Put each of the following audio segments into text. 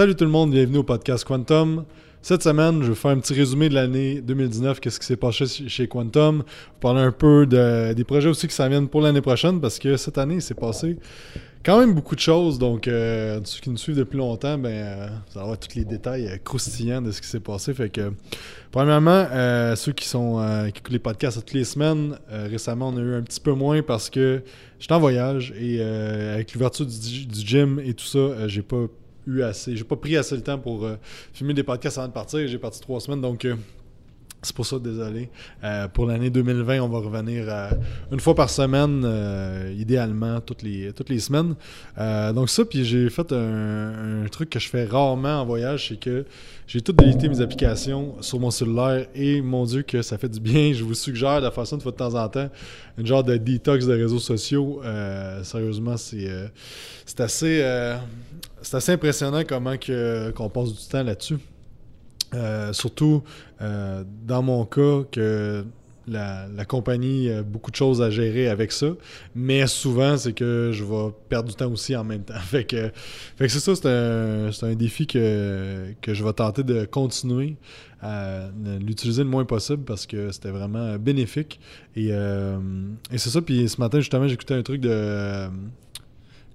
Salut tout le monde, bienvenue au podcast Quantum. Cette semaine, je vais faire un petit résumé de l'année 2019, qu'est-ce qui s'est passé chez Quantum, vous parler un peu de, des projets aussi qui s'en viennent pour l'année prochaine, parce que cette année, il s'est passé quand même beaucoup de choses. Donc, euh, ceux qui nous suivent depuis longtemps, ben, euh, vous allez avoir tous les détails euh, croustillants de ce qui s'est passé. Fait que, premièrement, ceux qui sont qui écoutent les podcasts toutes les semaines, récemment, on a eu un petit peu moins parce que j'étais en voyage et avec l'ouverture du, du, gym et tout ça, j'ai pas eu. J'ai pas pris assez le temps pour euh, filmer des podcasts avant de partir. J'ai parti trois semaines, donc euh, c'est pour ça, désolé. Euh, pour l'année 2020, on va revenir une fois par semaine, idéalement toutes les, toutes les semaines. donc ça, puis j'ai fait un, truc que je fais rarement en voyage, c'est que j'ai tout délité mes applications sur mon cellulaire et mon Dieu que ça fait du bien. Je vous suggère de faire ça une fois de temps en temps, une genre de détox de réseaux sociaux. sérieusement, c'est c'est assez assez impressionnant comment qu'on passe du temps là-dessus. Euh, surtout euh, dans mon cas que la, compagnie a beaucoup de choses à gérer avec ça, mais souvent c'est que je vais perdre du temps aussi en même temps. Fait que, fait que c'est ça, c'est un, un défi que, que je vais tenter de continuer à l'utiliser le moins possible parce que c'était vraiment bénéfique. Et, euh, et c'est ça, puis ce matin justement j'écoutais un truc de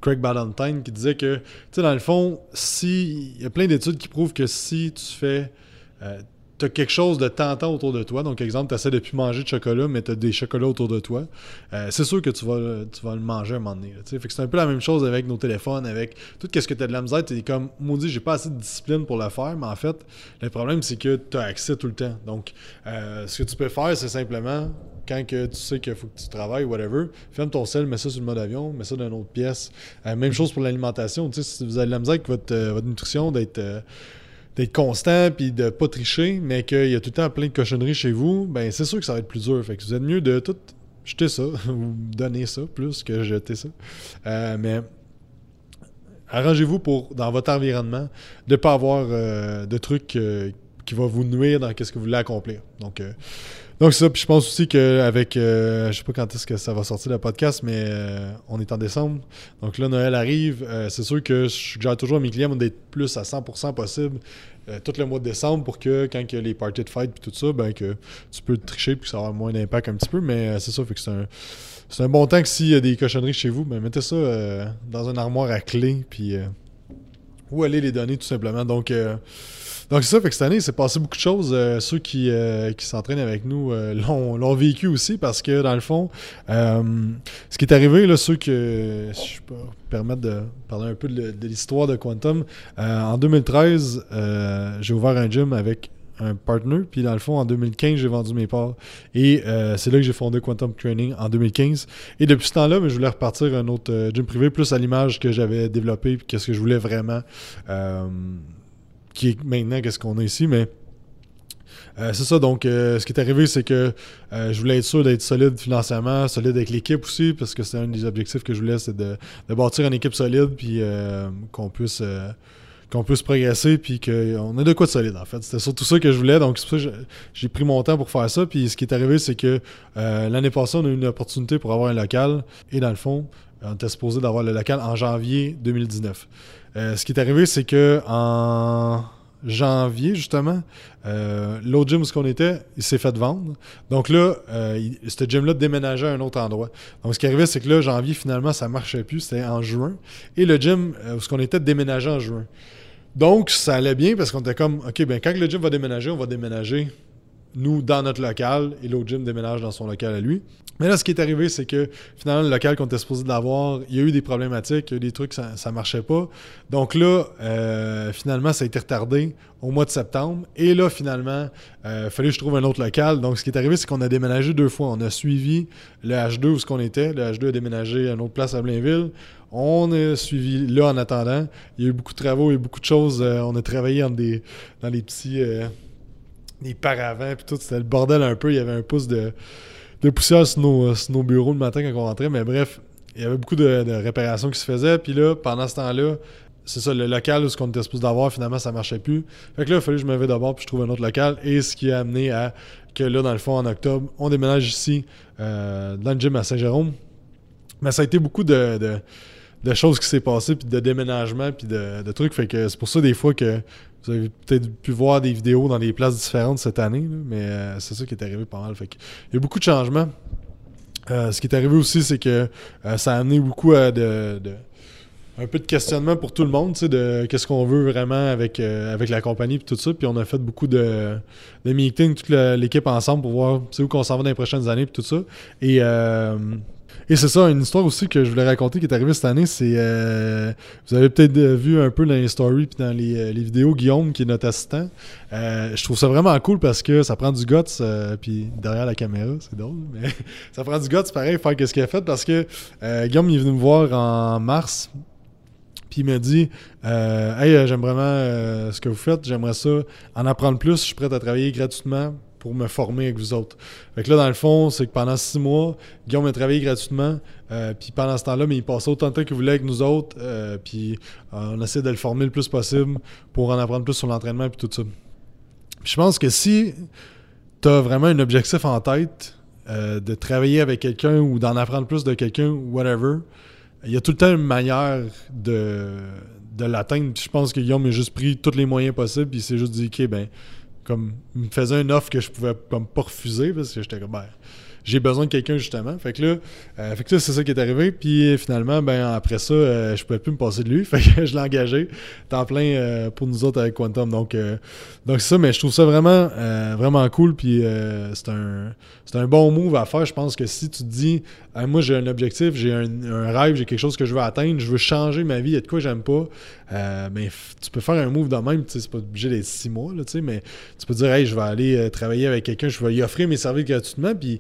Craig Ballantyne qui disait que, tu sais, dans le fond, si. Il y a plein d'études qui prouvent que si tu fais. Euh, tu as quelque chose de tentant autour de toi. Donc, exemple, tu essaies de plus manger de chocolat, mais tu as des chocolats autour de toi. Euh, c'est sûr que tu vas, tu vas le manger à un moment donné. fait que c'est un peu la même chose avec nos téléphones, avec tout ce que tu as de la misère. Tu es comme, maudit, j'ai pas assez de discipline pour le faire, mais en fait, le problème, c'est que tu as accès tout le temps. Donc, euh, ce que tu peux faire, c'est simplement quand que tu sais qu'il faut que tu travailles, whatever, ferme ton sel, mets ça sur le mode avion, mets ça dans une autre pièce. Même chose pour l'alimentation. Si vous avez de la misère avec votre, votre nutrition, d'être d'être constant puis de pas tricher, mais qu'il y a tout le temps plein de cochonneries chez vous, ben c'est sûr que ça va être plus dur. Fait que vous êtes mieux de tout jeter ça ou donner ça plus que jeter ça. mais arrangez-vous pour, dans votre environnement, de ne pas avoir de trucs qui vont vous nuire dans ce que vous voulez accomplir. Donc, donc ça, puis je pense aussi qu'avec, euh, je sais pas quand est-ce que ça va sortir le podcast, mais euh, on est en décembre. Donc là, Noël arrive. Euh, c'est sûr que je suggère toujours à mes clients d'être plus à 100% possible tout le mois de décembre pour que quand il y a les parties de fight et tout ça, ben que tu peux tricher puis que ça aura moins d'impact un petit peu. Mais c'est ça, fait que c'est un, c'est un bon temps que s'il y a des cochonneries chez vous, ben mettez ça dans une armoire à clé puis où aller les donner tout simplement. Donc donc c'est ça, fait que cette année, il s'est passé beaucoup de choses. Euh, ceux qui, euh, qui s'entraînent avec nous euh, l'ont vécu aussi parce que dans le fond, ce qui est arrivé, là, ceux que je peux permettre de parler un peu de, l'histoire de Quantum, en 2013, j'ai ouvert un gym avec un partner. Puis dans le fond, en 2015, j'ai vendu mes parts. Et c'est là que j'ai fondé Quantum Training en 2015. Et depuis ce temps-là, je voulais repartir un autre gym privé, plus à l'image que j'avais développé, puis qu'est-ce que je voulais vraiment qui est maintenant qu'est-ce qu'on a ici, mais euh, c'est ça, donc euh, ce qui est arrivé, c'est que euh, je voulais être sûr d'être solide financièrement, solide avec l'équipe aussi, parce que c'est un des objectifs que je voulais, c'est de, bâtir une équipe solide, puis qu'on puisse qu'on puisse progresser, puis qu'on ait de quoi de solide, en fait. C'était surtout ça que je voulais, donc c'est pour ça que j'ai pris mon temps pour faire ça, puis ce qui est arrivé, c'est que l'année passée, on a eu une opportunité pour avoir un local, et dans le fond, on était supposé d'avoir le local en janvier 2019. Euh, ce qui est arrivé, c'est que en janvier, justement, euh, l'autre gym où on était, il s'est fait vendre. Donc là, euh, ce gym-là déménageait à un autre endroit. Donc ce qui arrivait, c'est que là, janvier, finalement, ça marchait plus. C'était en juin. Et le gym où on était déménageait en juin. Donc, ça allait bien parce qu'on était comme, OK, ben quand le gym va déménager, on va déménager nous dans notre local et l'autre gym déménage dans son local à lui. Mais là, ce qui est arrivé, c'est que finalement, le local qu'on était supposé d'avoir, il y a eu des problématiques, il y a eu des trucs, ça, ne marchait pas. Donc là, euh, finalement, ça a été retardé au mois de septembre. Et là, finalement, il euh, fallait que je trouve un autre local. Donc, ce qui est arrivé, c'est qu'on a déménagé deux fois. On a suivi le H2 où ce qu'on était. Le H2 a déménagé à une autre place à Blainville. On a suivi là en attendant. Il y a eu beaucoup de travaux, il y a eu beaucoup de choses. Euh, on a travaillé dans, des, petits des paravents, puis tout, c'était le bordel un peu. Il y avait un pouce de, poussière sur nos, bureaux le matin quand on rentrait, mais bref, il y avait beaucoup de, réparations qui se faisaient. Puis là, pendant ce temps-là, c'est ça, le local où ce qu'on était supposé d'avoir, finalement, ça marchait plus. Fait que là, il fallait que je me mette d'abord puis je trouve un autre local. Et ce qui a amené à que là, dans le fond, en octobre, on déménage ici, euh, dans le gym à Saint-Jérôme. Mais ça a été beaucoup de de choses qui s'est passé, puis de déménagement, puis de, de trucs. Fait que c'est pour ça, des fois, que vous avez peut-être pu voir des vidéos dans des places différentes cette année, mais c'est ça qui est arrivé pas mal. Fait il y a beaucoup de changements. ce qui est arrivé aussi, c'est que ça a amené beaucoup à de un peu de questionnement pour tout le monde, de qu'est-ce qu'on veut vraiment avec, euh, avec la compagnie et tout ça. Puis on a fait beaucoup de, de meetings, toute l'équipe ensemble pour voir où qu'on s'en va dans les prochaines années et tout ça. Et, euh, et c'est ça, une histoire aussi que je voulais raconter qui est arrivée cette année, c'est euh, vous avez peut-être vu un peu dans les stories puis dans les, les, vidéos Guillaume qui est notre assistant. je trouve ça vraiment cool parce que ça prend du guts puis derrière la caméra, c'est drôle, mais ça prend du guts pareil faire ce qu'il a fait parce que Guillaume il est venu me voir en mars puis il m'a dit euh, Hey, euh, j'aime vraiment euh, ce que vous faites, j'aimerais ça en apprendre plus, je suis prêt à travailler gratuitement pour me former avec vous autres. Fait que là, dans le fond, c'est que pendant six mois, Guillaume a travaillé gratuitement. puis pendant ce temps-là, mais il passait autant de temps qu'il voulait avec nous autres. puis on essaie de le former le plus possible pour en apprendre plus sur l'entraînement et tout ça. je pense que si tu as vraiment un objectif en tête de travailler avec quelqu'un ou d'en apprendre plus de quelqu'un ou whatever, il y a tout le temps une manière de, de l'atteindre. Je pense que Guillaume a juste pris tous les moyens possibles. Puis il s'est juste dit, OK, ben, comme, il me faisait une offre que je pouvais comme pas refuser. Parce que j'étais comme, ben, j'ai besoin de quelqu'un justement. Fait que là, euh, fait que c'est ça qui est arrivé. Puis finalement, ben après ça, euh, je pouvais plus me passer de lui. Fait que je l'ai engagé temps plein euh, pour nous autres avec Quantum. Donc, donc c'est ça, mais je trouve ça vraiment, vraiment cool. Puis c'est un, c'est un bon move à faire. Je pense que si tu te dis, moi j'ai un objectif, j'ai un, rêve, j'ai quelque chose que je veux atteindre, je veux changer ma vie, il y a de quoi j'aime pas, ben, tu peux faire un move de même. C'est pas obligé d'être six mois, là, mais tu peux dire, hey, je vais aller travailler avec quelqu'un, je vais lui offrir mes services gratuitement. Puis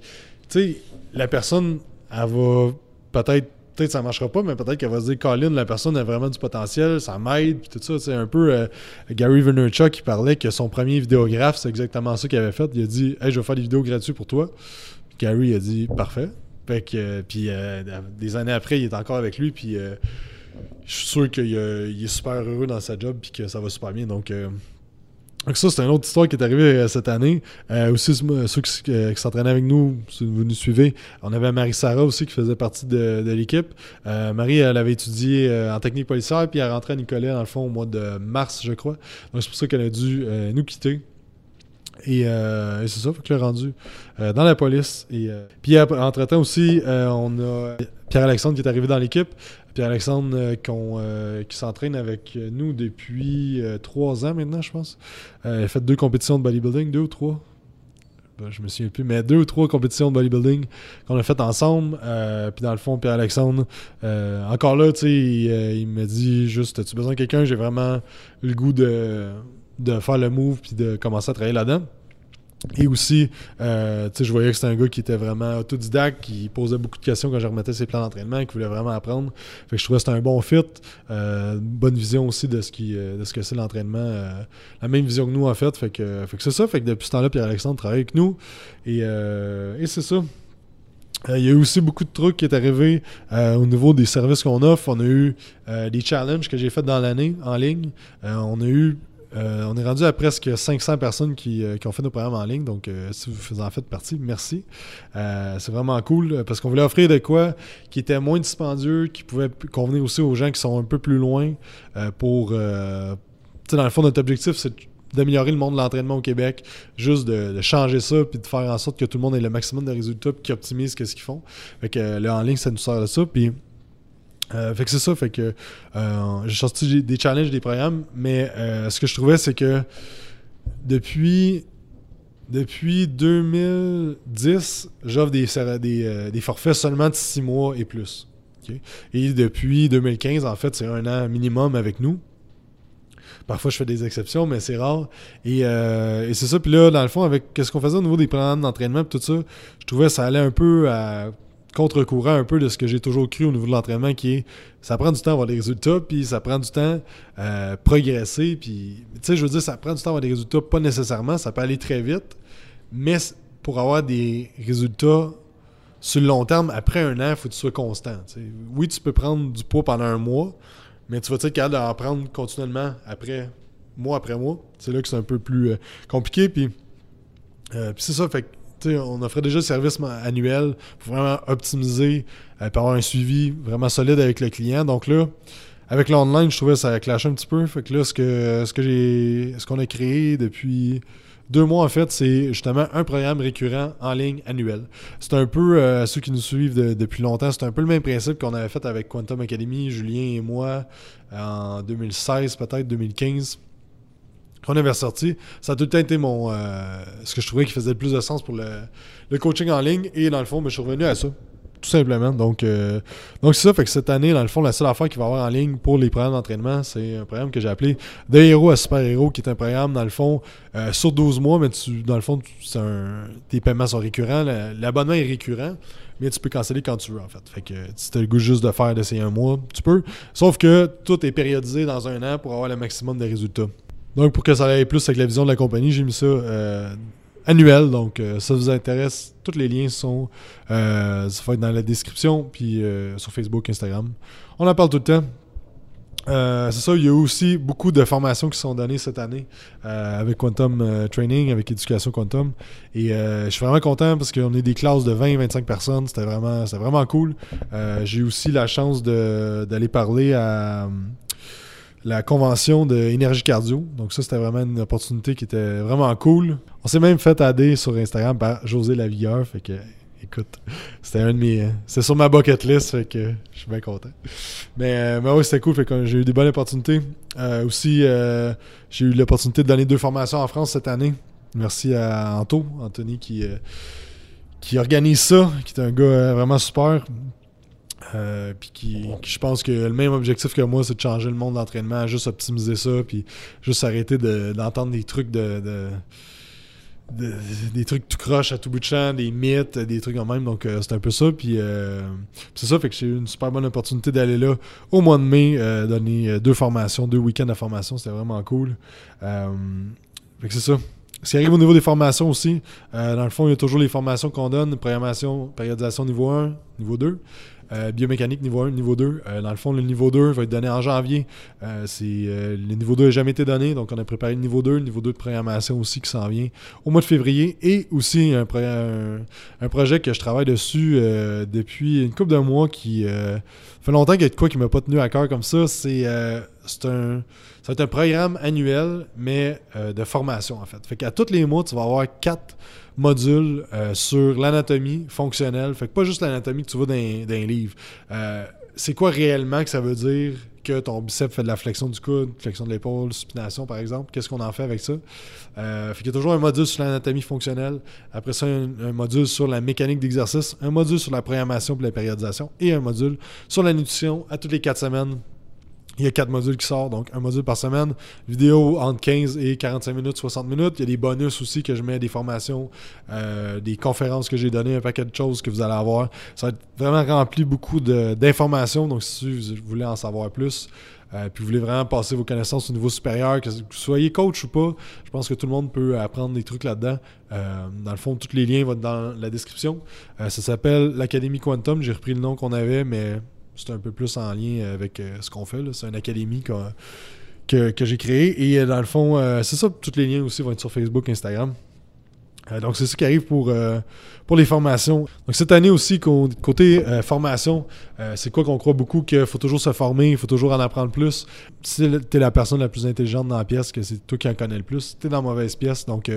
tu sais, la personne, elle va peut-être peut-être ça marchera pas, mais peut-être qu'elle va se dire Colin, la personne a vraiment du potentiel, ça m'aide, puis tout ça. C'est un peu euh, Gary Vaynerchuk qui parlait que son premier vidéographe, c'est exactement ça qu'il avait fait. Il a dit Hey, je vais faire des vidéos gratuites pour toi. Gary a dit Parfait. Fait que, euh, puis euh, des années après, il est encore avec lui, puis je suis sûr qu'il est super heureux dans sa job, puis que ça va super bien. Donc, donc ça, c'est une autre histoire qui est arrivée euh, cette année. Euh, aussi, ceux euh, qui, s'entraînaient avec nous, si vous nous suivez, on avait Marie-Sara aussi qui faisait partie de, l'équipe. Marie, elle avait étudié en technique policière, puis elle rentrait à Nicolet, dans le fond, au mois de mars, je crois. Donc c'est pour ça qu'elle a dû nous quitter. Et, c'est ça, faut qu'elle est rendu dans la police. Et, puis entre-temps aussi, on a Pierre-Alexandre qui est arrivé dans l'équipe. Pierre-Alexandre euh, euh, qui s'entraîne avec nous depuis euh, trois ans maintenant, je pense. il a fait deux compétitions de bodybuilding, deux ou trois. Ben, je me souviens plus, mais deux ou trois compétitions de bodybuilding qu'on a faites ensemble. puis dans le fond, Pierre-Alexandre, encore là, tu sais, il, me dit juste As-tu besoin de quelqu'un J'ai vraiment le goût de, de faire le move puis de commencer à travailler là-dedans. Et aussi, euh, je voyais que c'était un gars qui était vraiment autodidacte, qui posait beaucoup de questions quand je remettais ses plans d'entraînement, qui voulait vraiment apprendre. Fait que je trouvais que c'était un bon fit, euh, bonne vision aussi de ce, qui, euh, de ce que c'est l'entraînement. Euh, la même vision que nous, en fait. Fait que, fait que c'est ça. Fait que depuis ce temps-là, Pierre-Alexandre travaille avec nous. Et, et c'est ça. Il y a eu aussi beaucoup de trucs qui est arrivé au niveau des services qu'on offre. On a eu des challenges que j'ai fait dans l'année en ligne. on a eu euh, on est rendu à presque 500 personnes euh, qui, ont fait nos programmes en ligne. Donc, euh, si vous en faites partie, merci. c'est vraiment cool parce qu'on voulait offrir de quoi qui était moins dispendieux, qui pouvait convenir aussi aux gens qui sont un peu plus loin pour. dans le fond, notre objectif, c'est d'améliorer le monde de l'entraînement au Québec, juste de, changer ça, puis de faire en sorte que tout le monde ait le maximum de résultats, puis qu'ils optimisent ce qu'ils font. Fait que là, en ligne, ça nous sert de ça. Euh, fait que c'est ça, fait que euh, j'ai sorti des challenges, des programmes, mais euh, ce que je trouvais, c'est que depuis, depuis 2010, j'offre des, des, forfaits seulement de 6 mois et plus. Et depuis 2015, en fait, c'est un an minimum avec nous. Parfois, je fais des exceptions, mais c'est rare. Et, c'est ça. Puis là, dans le fond, avec ce qu'on faisait au niveau des programmes d'entraînement tout ça, je trouvais que ça allait un peu à contre-courant un peu de ce que j'ai toujours cru au niveau de l'entraînement, qui est ça prend du temps à avoir des résultats, puis ça prend du temps à euh, progresser. Puis, tu sais, je veux dire, ça prend du temps à avoir des résultats, pas nécessairement, ça peut aller très vite, mais pour avoir des résultats sur le long terme, après un an, il faut que tu sois constant. Oui, tu peux prendre du poids pendant un mois, mais tu vas être capable d'en prendre continuellement après, mois après mois. C'est là que c'est un peu plus euh, compliqué. Puis, euh, puis c'est ça, fait on offrait déjà le service annuel pour vraiment optimiser, euh, pour avoir un suivi vraiment solide avec le client. Donc là, avec l'online, je trouvais que ça clashait un petit peu. Fait que là, ce que ce que j'ai ce qu'on a créé depuis deux mois, en fait, c'est justement un programme récurrent en ligne annuel. C'est un peu, euh, ceux qui nous suivent depuis longtemps, c'est un peu le même principe qu'on avait fait avec Quantum Academy, Julien et moi, en 2016, peut-être 2015 qu'on avait ressorti, ça a tout le temps été mon, euh, ce que je trouvais qui faisait le plus de sens pour le, coaching en ligne. Et dans le fond, ben, je suis revenu à ça. Tout simplement. Donc, euh, donc c'est ça. Fait que cette année, dans le fond, la seule affaire qu'il va y avoir en ligne pour les programmes d'entraînement, c'est un programme que j'ai appelé De héros à super héros, qui est un programme, dans le fond, euh, sur 12 mois, mais tu, dans le fond, tes paiements sont récurrents. L'abonnement est récurrent, mais tu peux canceller quand tu veux, en fait. Fait que si tu as le goût juste de faire, d'essayer un mois, tu peux. Sauf que tout est périodisé dans un an pour avoir le maximum de résultats. Donc, pour que ça aille plus avec la vision de la compagnie, j'ai mis ça euh, annuel. Donc, euh, ça vous intéresse, tous les liens sont euh, dans la description, puis sur Facebook, Instagram. On en parle tout le temps. c'est ça, il y a aussi beaucoup de formations qui sont données cette année avec Quantum Training, avec Éducation Quantum. Et je suis vraiment content parce qu'on est des classes de 20-25 personnes. C'était vraiment, vraiment cool. J'ai aussi la chance d'aller parler à la convention de Énergie Cardio. Donc ça, c'était vraiment une opportunité qui était vraiment cool. On s'est même fait aider sur Instagram par José Lavigueur. Fait que, écoute, c'était un de mes... C'est sur ma bucket list, fait que je suis bien content. Mais, euh, mais oui, c'était cool. Fait que j'ai eu des bonnes opportunités. Euh, aussi, euh, j'ai eu l'opportunité de donner deux formations en France cette année. Merci à Anto, Anthony, qui, qui organise ça, qui est un gars vraiment super. Euh, puis qui, je pense que le même objectif que moi, c'est de changer le monde d'entraînement, juste optimiser ça, puis juste arrêter d'entendre des trucs de, des trucs tout croche à tout bout de champ, des mythes, des trucs en même. Donc, euh, c'est un peu ça. Puis, euh, c'est ça, fait que j'ai eu une super bonne opportunité d'aller là au mois de mai, donner deux formations, deux week-ends de formation. C'était vraiment cool. fait que c'est ça. Ce qui arrive au niveau des formations aussi, dans le fond, il y a toujours les formations qu'on donne, programmation, périodisation niveau 1, niveau 2. Euh, biomécanique niveau 1, niveau 2. Euh, dans le fond, le niveau 2 va être donné en janvier. Euh, le niveau 2 n'a jamais été donné, donc on a préparé le niveau 2, le niveau 2 de programmation aussi qui s'en vient au mois de février. Et aussi un, projet que je travaille dessus depuis une couple de mois qui fait longtemps qu'il y a de quoi qui m'a pas tenu à cœur comme ça. C'est, c'est un. Ça un programme annuel, mais de formation en fait. Fait qu'à tous les mois, tu vas avoir quatre module euh, sur l'anatomie fonctionnelle. Fait que pas juste l'anatomie que tu vois dans, un livre. Euh, c'est quoi réellement que ça veut dire que ton biceps fait de la flexion du coude, flexion de l'épaule, supination par exemple? Qu'est-ce qu'on en fait avec ça? Euh, fait qu'il y a toujours un module sur l'anatomie fonctionnelle. Après ça, un, un module sur la mécanique d'exercice, un module sur la programmation pour la périodisation et un module sur la nutrition à toutes les quatre semaines il y a quatre modules qui sortent, donc un module par semaine. Vidéo entre 15 et 45 minutes, 60 minutes. Il y a des bonus aussi que je mets, des formations, euh, des conférences que j'ai données, un paquet de choses que vous allez avoir. Ça va être vraiment rempli beaucoup d'informations. Donc, si vous voulez en savoir plus, euh, puis vous voulez vraiment passer vos connaissances au niveau supérieur, que vous soyez coach ou pas, je pense que tout le monde peut apprendre des trucs là-dedans. Euh, dans le fond, tous les liens vont être dans la description. ça s'appelle l'Académie Quantum. J'ai repris le nom qu'on avait, mais c'est un peu plus en lien avec euh, ce qu'on fait. C'est une académie que, j'ai créée. Et euh, dans le fond, euh, c'est ça, tous les liens aussi vont être sur Facebook, Instagram. donc, c'est ça qui arrive pour, pour les formations. Donc, cette année aussi, côté formation, c'est quoi qu'on croit beaucoup qu'il faut toujours se former, il faut toujours en apprendre plus. Si tu es la personne la plus intelligente dans la pièce, que c'est toi qui en connais le plus, tu es dans la mauvaise pièce. Donc,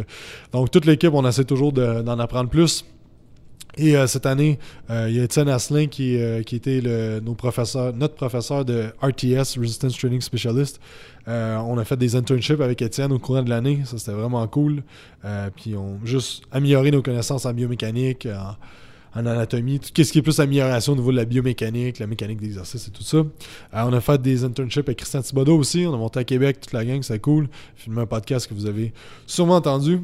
donc toute l'équipe, on essaie toujours d'en apprendre plus. Et euh, cette année, euh, il y a Étienne Asselin qui, euh, était nos professeurs, notre professeur de RTS, Resistance Training Specialist. on a fait des internships avec Étienne au courant de l'année. Ça, c'était vraiment cool. puis on juste amélioré nos connaissances en biomécanique, en, anatomie, tout ce qui est plus amélioration au niveau de la biomécanique, la mécanique d'exercice et tout ça. on a fait des internships avec Christian Thibodeau aussi. On a monté à Québec, toute la gang, c'est cool. Filmé un podcast que vous avez sûrement entendu.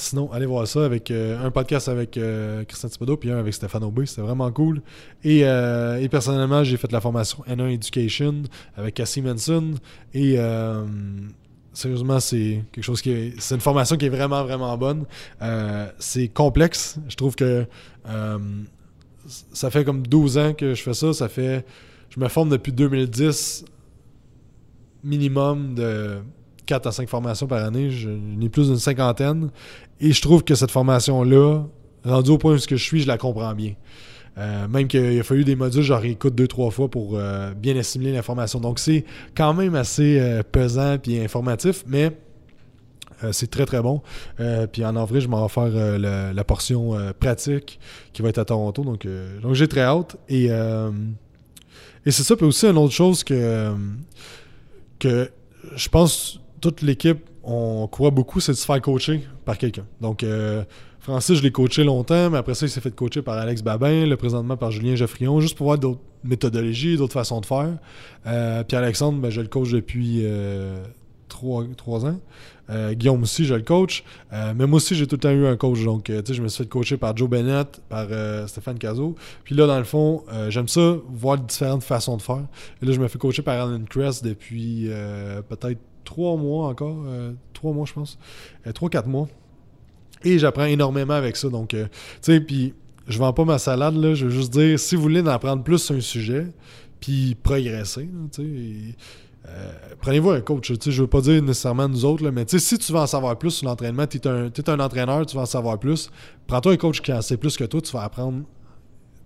Sinon, allez voir ça avec euh, un podcast avec euh, Christian Thibodeau puis un avec Stéphane Aubé. C'était vraiment cool. Euh, et, personnellement, j'ai fait la formation N1 Education avec Cassie Manson. Et sérieusement, c'est quelque chose qui est. C'est une formation qui est vraiment, vraiment bonne. c'est complexe. Je trouve que ça fait comme 12 ans que je fais ça. Ça fait. Je me forme depuis 2010 minimum de 4 à 5 formations par année. Je n'ai plus d'une cinquantaine. Et je trouve que cette formation-là, rendue au point où je suis, je la comprends bien. Euh, même qu'il a fallu des modules, j'en réécoute deux, trois fois pour euh, bien assimiler l'information. Donc, c'est quand même assez euh, pesant et informatif, mais c'est très, très bon. puis en avril, je m'en vais faire la, portion pratique qui va être à Toronto. Donc, donc j'ai très hâte. Et, et c'est ça. Puis aussi, une autre chose que, que je pense toute l'équipe, on croit beaucoup, c'est de se faire coacher par quelqu'un. Donc, Francis, je l'ai coaché longtemps, mais après ça, il s'est fait coacher par Alex Babin, le présentement par Julien Geoffrion, juste pour voir d'autres méthodologies, d'autres façons de faire. Euh, puis Alexandre, ben, je le coach depuis euh, trois, ans. Euh, Guillaume aussi, je le coach. mais moi aussi, j'ai tout le temps eu un coach. Donc, tu sais, je me suis fait coacher par Joe Bennett, par Stéphane Cazot. Puis là, dans le fond, j'aime ça, voir différentes façons de faire. Et là, je me fais coacher par Alan Crest depuis peut-être trois mois encore. trois mois, je pense. trois, quatre mois. Et j'apprends énormément avec ça. Donc, euh, tu sais, puis je vends pas ma salade, là. Je veux juste dire, si vous voulez en apprendre plus sur un sujet, puis progresser, tu sais, euh, prenez-vous un coach. Je veux pas dire nécessairement nous autres, là, mais si tu veux en savoir plus sur l'entraînement, tu es, un entraîneur, tu vas en savoir plus. Prends-toi un coach qui en sait plus que toi, tu vas apprendre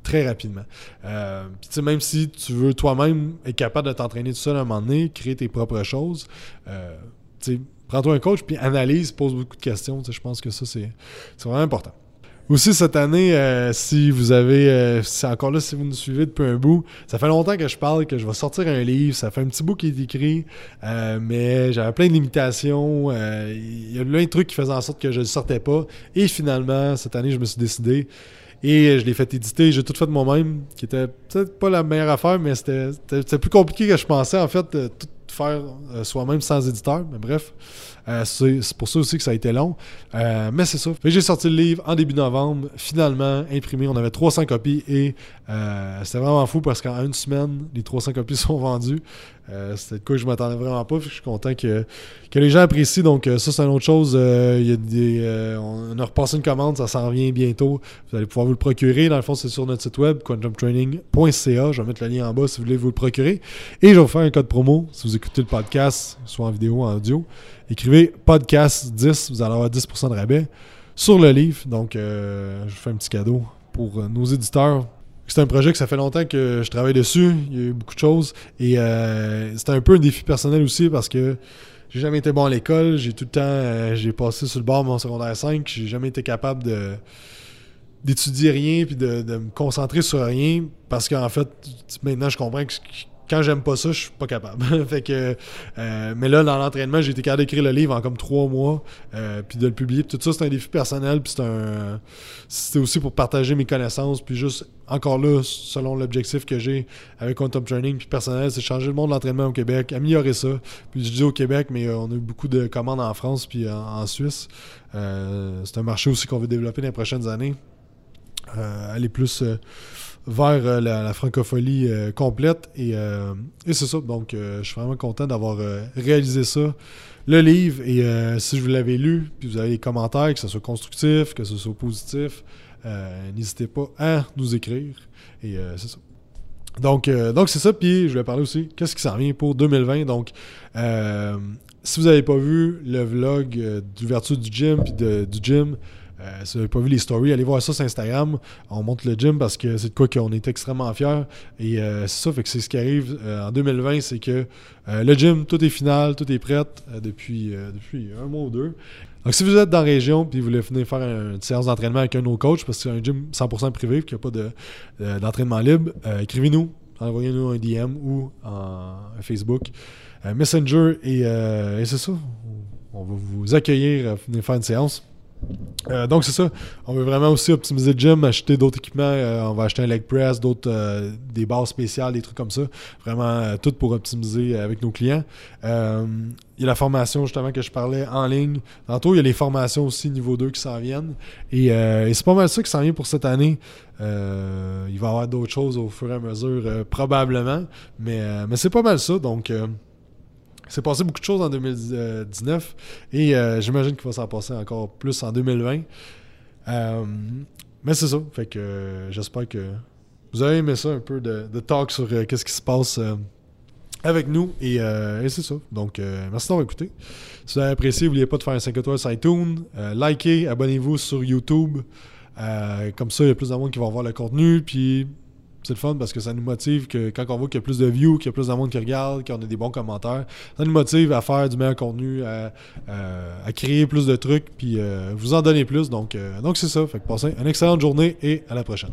très rapidement. Euh, même si tu veux toi-même être capable de t'entraîner tout seul à un moment donné, créer tes propres choses, euh, prends-toi un coach, puis analyse, pose beaucoup de questions. Je pense que ça, c'est vraiment important. Aussi, cette année, euh, si vous avez, euh, c'est encore là, si vous nous suivez depuis un bout, ça fait longtemps que je parle, que je vais sortir un livre. Ça fait un petit bout qui est écrit, mais j'avais plein de limitations. Il y a plein de trucs qui faisaient en sorte que je ne sortais pas. Et finalement, cette année, je me suis décidé. Et je l'ai fait éditer, j'ai tout fait de moi-même, qui était peut-être pas la meilleure affaire, mais c'était plus compliqué que je pensais, en fait, tout faire soi-même sans éditeur. Mais bref, euh, c'est pour ça aussi que ça a été long. Euh, mais c'est ça. J'ai sorti le livre en début novembre, finalement imprimé. On avait 300 copies et euh, c'était vraiment fou parce qu'en une semaine, les 300 copies sont vendues. c'était de quoi je m'attendais vraiment pas. Je suis content que, que les gens apprécient. Donc, ça, c'est une autre chose. on a repassé une commande, ça s'en vient bientôt. Vous allez pouvoir vous le procurer. Dans le fond, c'est sur notre site web, quantumtraining.ca. Je vais mettre le lien en bas si vous voulez vous le procurer. Et je vais vous faire un code promo si vous écoutez le podcast, soit en vidéo en audio écrivez podcast 10, vous allez avoir 10% de rabais sur le livre. Donc, euh, je vous fais un petit cadeau pour euh, nos éditeurs. C'est un projet que ça fait longtemps que je travaille dessus. Il y a eu beaucoup de choses. Et euh, c'était un peu un défi personnel aussi parce que j'ai jamais été bon à l'école. J'ai tout le temps, j'ai passé sur le bord mon secondaire 5. J'ai jamais été capable de d'étudier rien puis de, de, me concentrer sur rien parce qu'en fait, maintenant, je comprends que quand j'aime pas ça, je suis pas capable. fait que, euh, mais là, dans l'entraînement, j'ai été capable d'écrire le livre en comme trois mois, euh, puis de le publier. tout ça, c'est un défi personnel, puis c'est un, c'était aussi pour partager mes connaissances, puis juste encore là, selon l'objectif que j'ai avec Quantum Training, puis personnel, c'est changer le monde de l'entraînement au Québec, améliorer ça. Puis je dis au Québec, mais euh, on a eu beaucoup de commandes en France puis en, Suisse. c'est un marché aussi qu'on veut développer dans les prochaines années. aller plus vers euh, la, francophonie euh, complète. Euh, et, c'est ça. Donc, je suis vraiment content d'avoir réalisé ça. Le livre, et si je vous l'avais lu, puis vous avez des commentaires, que ce soit constructif, que ce soit positif, n'hésitez pas à nous écrire. Et c'est ça. Donc, donc c'est ça. Puis, je vais parler aussi, qu'est-ce qui s'en vient pour 2020. Donc, si vous n'avez pas vu le vlog d'ouverture du gym, puis du gym, euh, si vous n'avez pas vu les stories, allez voir ça sur Instagram. On monte le gym parce que c'est de quoi qu'on est extrêmement fiers. Et euh, c'est ça, fait que c'est ce qui arrive euh, en 2020, c'est que le gym, tout est final, tout est prêt depuis, depuis un mois ou deux. Donc, si vous êtes dans la région et vous voulez venir faire une séance d'entraînement avec un de nos coachs, parce que c'est un gym 100% privé, qui n'a pas d'entraînement libre, écrivez-nous, envoyez-nous un DM ou un Facebook, Messenger, et, et c'est ça. On va vous accueillir, venir faire une séance. Euh, donc c'est ça. On veut vraiment aussi optimiser le gym, acheter d'autres équipements. Euh, on va acheter un leg press, d'autres euh, des barres spéciales, des trucs comme ça. Vraiment tout pour optimiser avec nos clients. il y a la formation justement que je parlais en ligne. Tantôt, il y a les formations aussi niveau 2 qui s'en viennent. Et, c'est pas mal ça qui s'en vient pour cette année. il va y avoir d'autres choses au fur et à mesure, probablement. Mais, mais c'est pas mal ça. Donc c'est passé beaucoup de choses en 2019 et euh, j'imagine qu'il va s'en passer encore plus en 2020. Euh, mais c'est ça. Fait que euh, j'espère que vous avez aimé ça un peu de, talk sur qu'est-ce qui se passe avec nous. Et, et c'est ça. Donc, merci d'avoir écouté. Si vous avez apprécié, n'oubliez pas de faire un 5 étoiles sur iTunes. Likez, abonnez-vous sur YouTube. Comme ça, il y a plus de monde qui va voir le contenu. Puis, c'est le fun parce que ça nous motive que quand on voit qu'il y a plus de views, qu'il y a plus de qui regarde, qu'on a des bons commentaires, ça nous motive à faire du meilleur contenu, à, euh, créer plus de trucs, puis euh, vous en donner plus. Donc, euh, donc c'est ça. Fait que passez une excellente journée et à la prochaine.